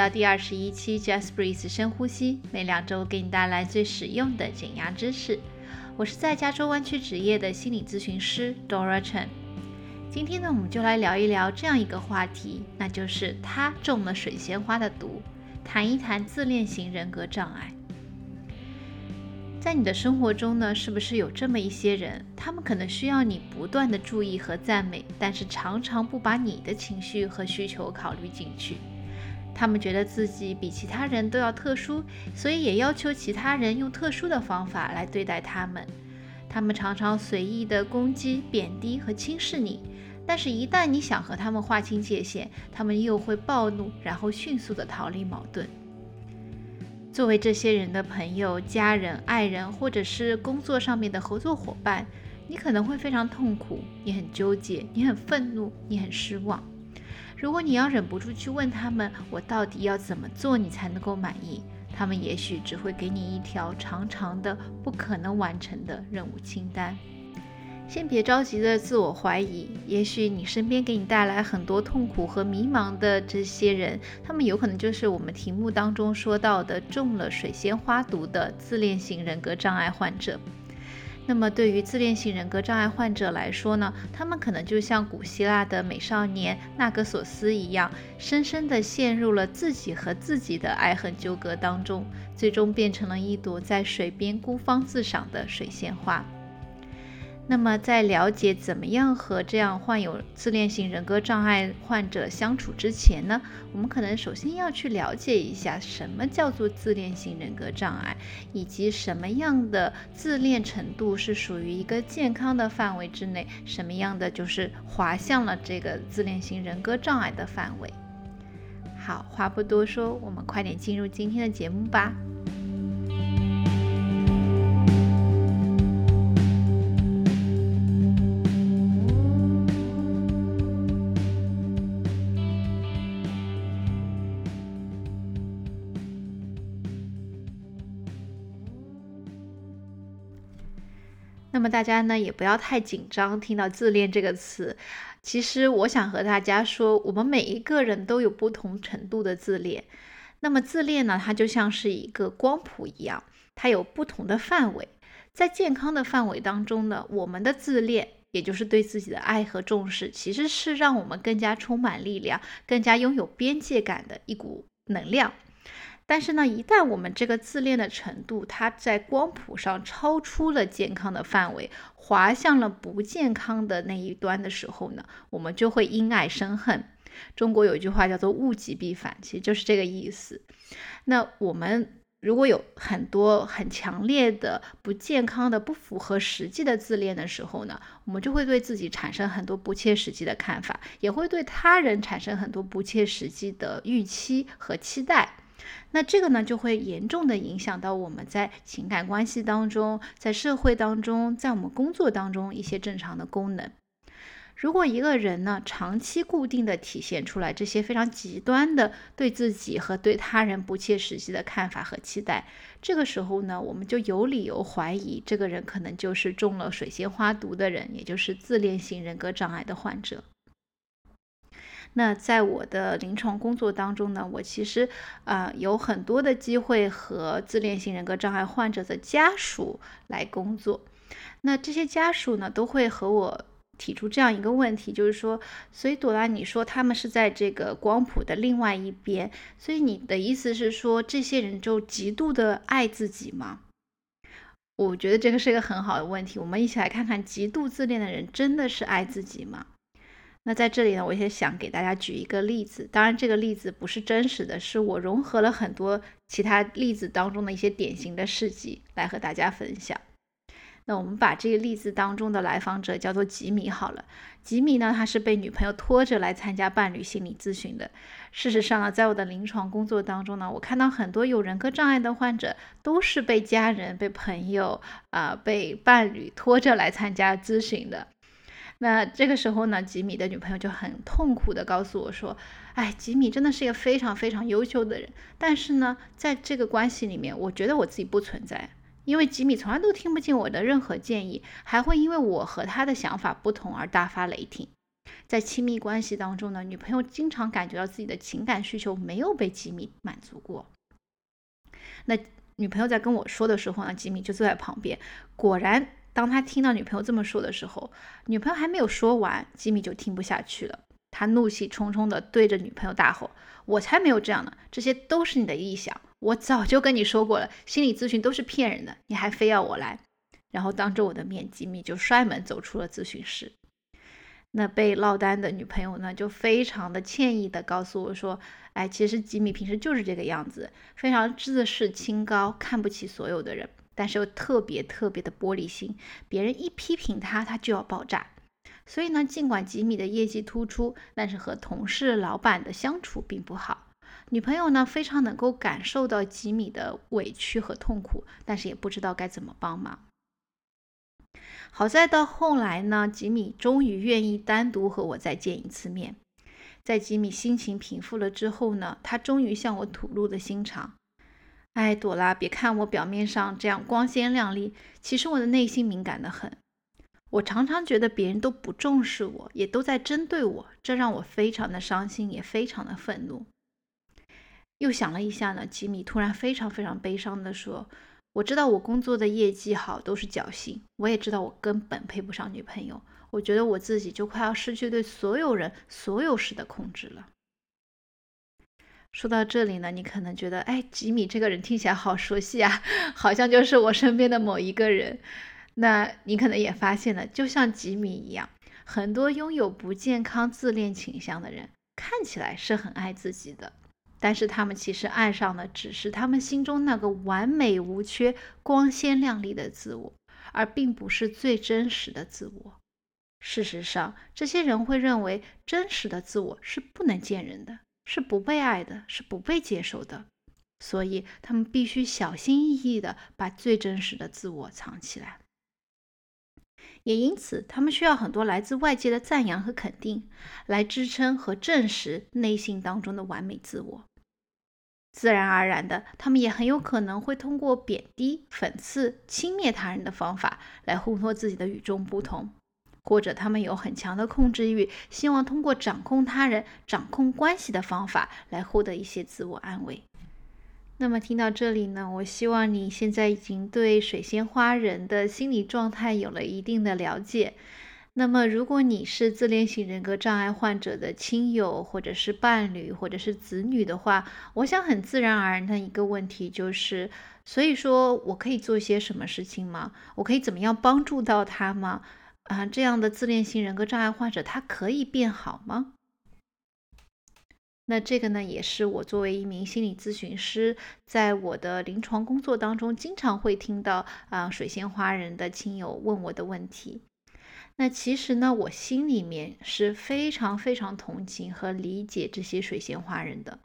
到第二十一期 Just Breathe 深呼吸，每两周给你带来最实用的减压知识。我是在加州湾区职业的心理咨询师 Dora Chen。今天呢，我们就来聊一聊这样一个话题，那就是他中了水仙花的毒，谈一谈自恋型人格障碍。在你的生活中呢，是不是有这么一些人？他们可能需要你不断的注意和赞美，但是常常不把你的情绪和需求考虑进去。他们觉得自己比其他人都要特殊，所以也要求其他人用特殊的方法来对待他们。他们常常随意的攻击、贬低和轻视你，但是，一旦你想和他们划清界限，他们又会暴怒，然后迅速的逃离矛盾。作为这些人的朋友、家人、爱人，或者是工作上面的合作伙伴，你可能会非常痛苦，你很纠结，你很愤怒，你很失望。如果你要忍不住去问他们，我到底要怎么做你才能够满意？他们也许只会给你一条长长的、不可能完成的任务清单。先别着急的自我怀疑，也许你身边给你带来很多痛苦和迷茫的这些人，他们有可能就是我们题目当中说到的中了水仙花毒的自恋型人格障碍患者。那么，对于自恋型人格障碍患者来说呢，他们可能就像古希腊的美少年纳格索斯一样，深深地陷入了自己和自己的爱恨纠葛当中，最终变成了一朵在水边孤芳自赏的水仙花。那么，在了解怎么样和这样患有自恋型人格障碍患者相处之前呢，我们可能首先要去了解一下什么叫做自恋型人格障碍，以及什么样的自恋程度是属于一个健康的范围之内，什么样的就是滑向了这个自恋型人格障碍的范围。好，话不多说，我们快点进入今天的节目吧。那么大家呢也不要太紧张，听到自恋这个词，其实我想和大家说，我们每一个人都有不同程度的自恋。那么自恋呢，它就像是一个光谱一样，它有不同的范围。在健康的范围当中呢，我们的自恋，也就是对自己的爱和重视，其实是让我们更加充满力量，更加拥有边界感的一股能量。但是呢，一旦我们这个自恋的程度，它在光谱上超出了健康的范围，滑向了不健康的那一端的时候呢，我们就会因爱生恨。中国有一句话叫做“物极必反”，其实就是这个意思。那我们如果有很多很强烈的不健康的、不符合实际的自恋的时候呢，我们就会对自己产生很多不切实际的看法，也会对他人产生很多不切实际的预期和期待。那这个呢，就会严重的影响到我们在情感关系当中，在社会当中，在我们工作当中一些正常的功能。如果一个人呢，长期固定的体现出来这些非常极端的对自己和对他人不切实际的看法和期待，这个时候呢，我们就有理由怀疑这个人可能就是中了水仙花毒的人，也就是自恋型人格障碍的患者。那在我的临床工作当中呢，我其实啊有很多的机会和自恋型人格障碍患者的家属来工作。那这些家属呢，都会和我提出这样一个问题，就是说，所以朵拉，你说他们是在这个光谱的另外一边，所以你的意思是说，这些人就极度的爱自己吗？我觉得这个是一个很好的问题。我们一起来看看，极度自恋的人真的是爱自己吗？那在这里呢，我也想给大家举一个例子。当然，这个例子不是真实的，是我融合了很多其他例子当中的一些典型的事迹来和大家分享。那我们把这个例子当中的来访者叫做吉米好了。吉米呢，他是被女朋友拖着来参加伴侣心理咨询的。事实上呢，在我的临床工作当中呢，我看到很多有人格障碍的患者都是被家人、被朋友啊、被伴侣拖着来参加咨询的。那这个时候呢，吉米的女朋友就很痛苦的告诉我说：“哎，吉米真的是一个非常非常优秀的人，但是呢，在这个关系里面，我觉得我自己不存在，因为吉米从来都听不进我的任何建议，还会因为我和他的想法不同而大发雷霆。在亲密关系当中呢，女朋友经常感觉到自己的情感需求没有被吉米满足过。那女朋友在跟我说的时候呢，吉米就坐在旁边。果然，当他听到女朋友这么说的时候，女朋友还没有说完，吉米就听不下去了。他怒气冲冲地对着女朋友大吼：“我才没有这样呢！这些都是你的臆想。我早就跟你说过了，心理咨询都是骗人的，你还非要我来。”然后当着我的面，吉米就摔门走出了咨询室。那被落单的女朋友呢，就非常的歉意的告诉我说：“哎，其实吉米平时就是这个样子，非常自视清高，看不起所有的人，但是又特别特别的玻璃心，别人一批评他，他就要爆炸。所以呢，尽管吉米的业绩突出，但是和同事、老板的相处并不好。女朋友呢，非常能够感受到吉米的委屈和痛苦，但是也不知道该怎么帮忙。”好在到后来呢，吉米终于愿意单独和我再见一次面。在吉米心情平复了之后呢，他终于向我吐露了心肠。哎，朵拉，别看我表面上这样光鲜亮丽，其实我的内心敏感的很。我常常觉得别人都不重视我，也都在针对我，这让我非常的伤心，也非常的愤怒。又想了一下呢，吉米突然非常非常悲伤的说。我知道我工作的业绩好都是侥幸，我也知道我根本配不上女朋友。我觉得我自己就快要失去对所有人、所有事的控制了。说到这里呢，你可能觉得，哎，吉米这个人听起来好熟悉啊，好像就是我身边的某一个人。那你可能也发现了，就像吉米一样，很多拥有不健康自恋倾向的人，看起来是很爱自己的。但是他们其实爱上的只是他们心中那个完美无缺、光鲜亮丽的自我，而并不是最真实的自我。事实上，这些人会认为真实的自我是不能见人的，是不被爱的，是不被接受的。所以，他们必须小心翼翼地把最真实的自我藏起来。也因此，他们需要很多来自外界的赞扬和肯定，来支撑和证实内心当中的完美自我。自然而然的，他们也很有可能会通过贬低、讽刺、轻蔑他人的方法来烘托自己的与众不同，或者他们有很强的控制欲，希望通过掌控他人、掌控关系的方法来获得一些自我安慰。那么听到这里呢，我希望你现在已经对水仙花人的心理状态有了一定的了解。那么，如果你是自恋型人格障碍患者的亲友，或者是伴侣，或者是子女的话，我想很自然而然的一个问题就是：所以说我可以做些什么事情吗？我可以怎么样帮助到他吗？啊，这样的自恋型人格障碍患者他可以变好吗？那这个呢，也是我作为一名心理咨询师，在我的临床工作当中经常会听到啊水仙花人的亲友问我的问题。那其实呢，我心里面是非常非常同情和理解这些水仙花人的。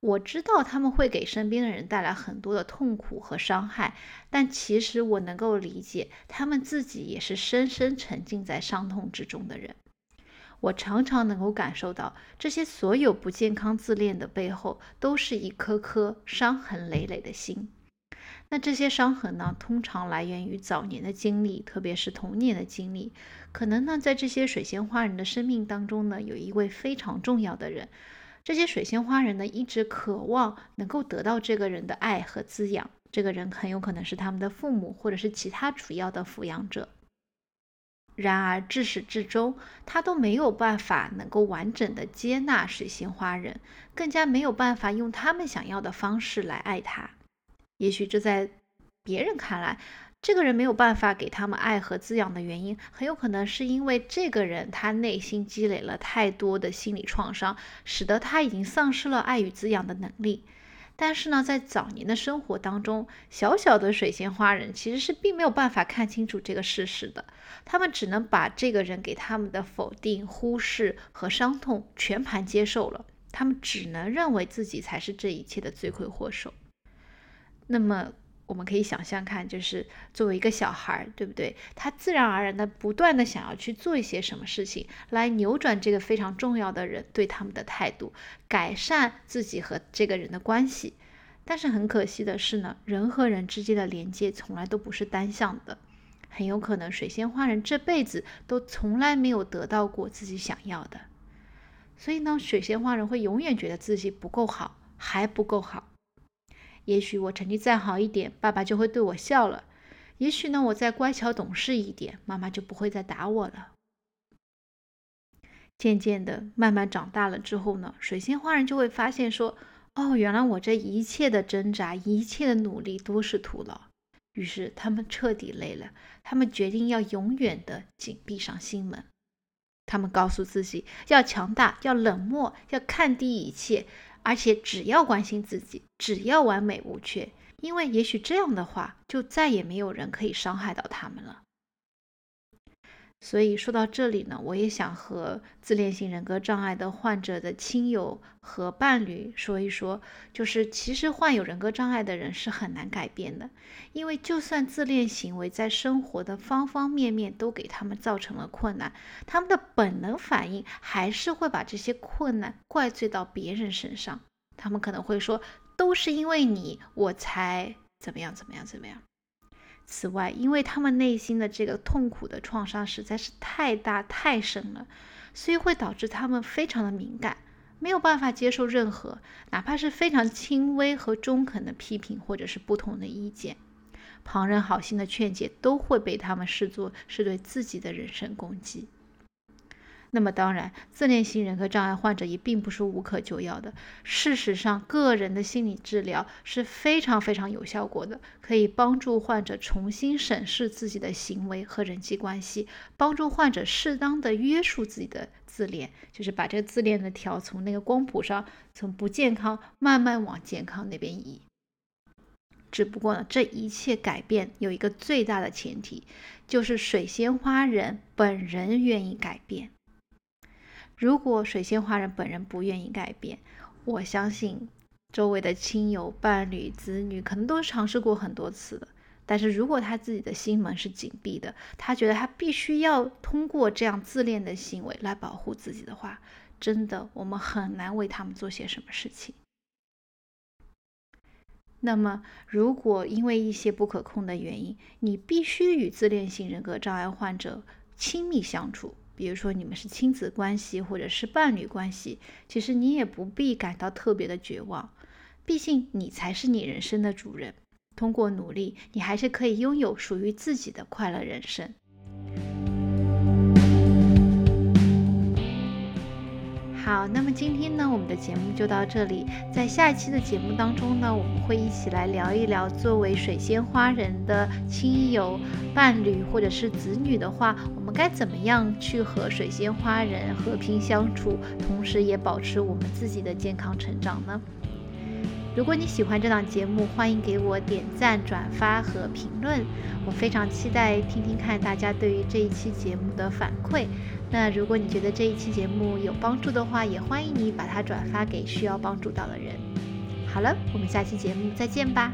我知道他们会给身边的人带来很多的痛苦和伤害，但其实我能够理解，他们自己也是深深沉浸在伤痛之中的人。我常常能够感受到，这些所有不健康自恋的背后，都是一颗颗伤痕累累的心。那这些伤痕呢，通常来源于早年的经历，特别是童年的经历。可能呢，在这些水仙花人的生命当中呢，有一位非常重要的人。这些水仙花人呢，一直渴望能够得到这个人的爱和滋养。这个人很有可能是他们的父母，或者是其他主要的抚养者。然而，至始至终，他都没有办法能够完整的接纳水仙花人，更加没有办法用他们想要的方式来爱他。也许这在别人看来，这个人没有办法给他们爱和滋养的原因，很有可能是因为这个人他内心积累了太多的心理创伤，使得他已经丧失了爱与滋养的能力。但是呢，在早年的生活当中，小小的水仙花人其实是并没有办法看清楚这个事实的，他们只能把这个人给他们的否定、忽视和伤痛全盘接受了，他们只能认为自己才是这一切的罪魁祸首。那么我们可以想象看，就是作为一个小孩，对不对？他自然而然的不断的想要去做一些什么事情，来扭转这个非常重要的人对他们的态度，改善自己和这个人的关系。但是很可惜的是呢，人和人之间的连接从来都不是单向的。很有可能水仙花人这辈子都从来没有得到过自己想要的。所以呢，水仙花人会永远觉得自己不够好，还不够好。也许我成绩再好一点，爸爸就会对我笑了；也许呢，我再乖巧懂事一点，妈妈就不会再打我了。渐渐的，慢慢长大了之后呢，水仙花人就会发现说：“哦，原来我这一切的挣扎，一切的努力都是徒劳。”于是他们彻底累了，他们决定要永远的紧闭上心门。他们告诉自己要强大，要冷漠，要看低一切，而且只要关心自己，只要完美无缺，因为也许这样的话，就再也没有人可以伤害到他们了。所以说到这里呢，我也想和自恋型人格障碍的患者的亲友和伴侣说一说，就是其实患有人格障碍的人是很难改变的，因为就算自恋行为在生活的方方面面都给他们造成了困难，他们的本能反应还是会把这些困难怪罪到别人身上。他们可能会说，都是因为你，我才怎么样怎么样怎么样。此外，因为他们内心的这个痛苦的创伤实在是太大太深了，所以会导致他们非常的敏感，没有办法接受任何哪怕是非常轻微和中肯的批评或者是不同的意见，旁人好心的劝解都会被他们视作是对自己的人身攻击。那么当然，自恋型人格障碍患者也并不是无可救药的。事实上，个人的心理治疗是非常非常有效果的，可以帮助患者重新审视自己的行为和人际关系，帮助患者适当的约束自己的自恋，就是把这个自恋的条从那个光谱上，从不健康慢慢往健康那边移。只不过呢，这一切改变有一个最大的前提，就是水仙花人本人愿意改变。如果水仙花人本人不愿意改变，我相信周围的亲友、伴侣、子女可能都尝试过很多次了。但是如果他自己的心门是紧闭的，他觉得他必须要通过这样自恋的行为来保护自己的话，真的我们很难为他们做些什么事情。那么，如果因为一些不可控的原因，你必须与自恋型人格障碍患者亲密相处。比如说你们是亲子关系或者是伴侣关系，其实你也不必感到特别的绝望，毕竟你才是你人生的主人。通过努力，你还是可以拥有属于自己的快乐人生。好，那么今天呢，我们的节目就到这里。在下一期的节目当中呢，我们会一起来聊一聊，作为水仙花人的亲友、伴侣或者是子女的话，我们该怎么样去和水仙花人和平相处，同时也保持我们自己的健康成长呢？如果你喜欢这档节目，欢迎给我点赞、转发和评论。我非常期待听听看大家对于这一期节目的反馈。那如果你觉得这一期节目有帮助的话也欢迎你把它转发给需要帮助到的人。好了我们下期节目再见吧。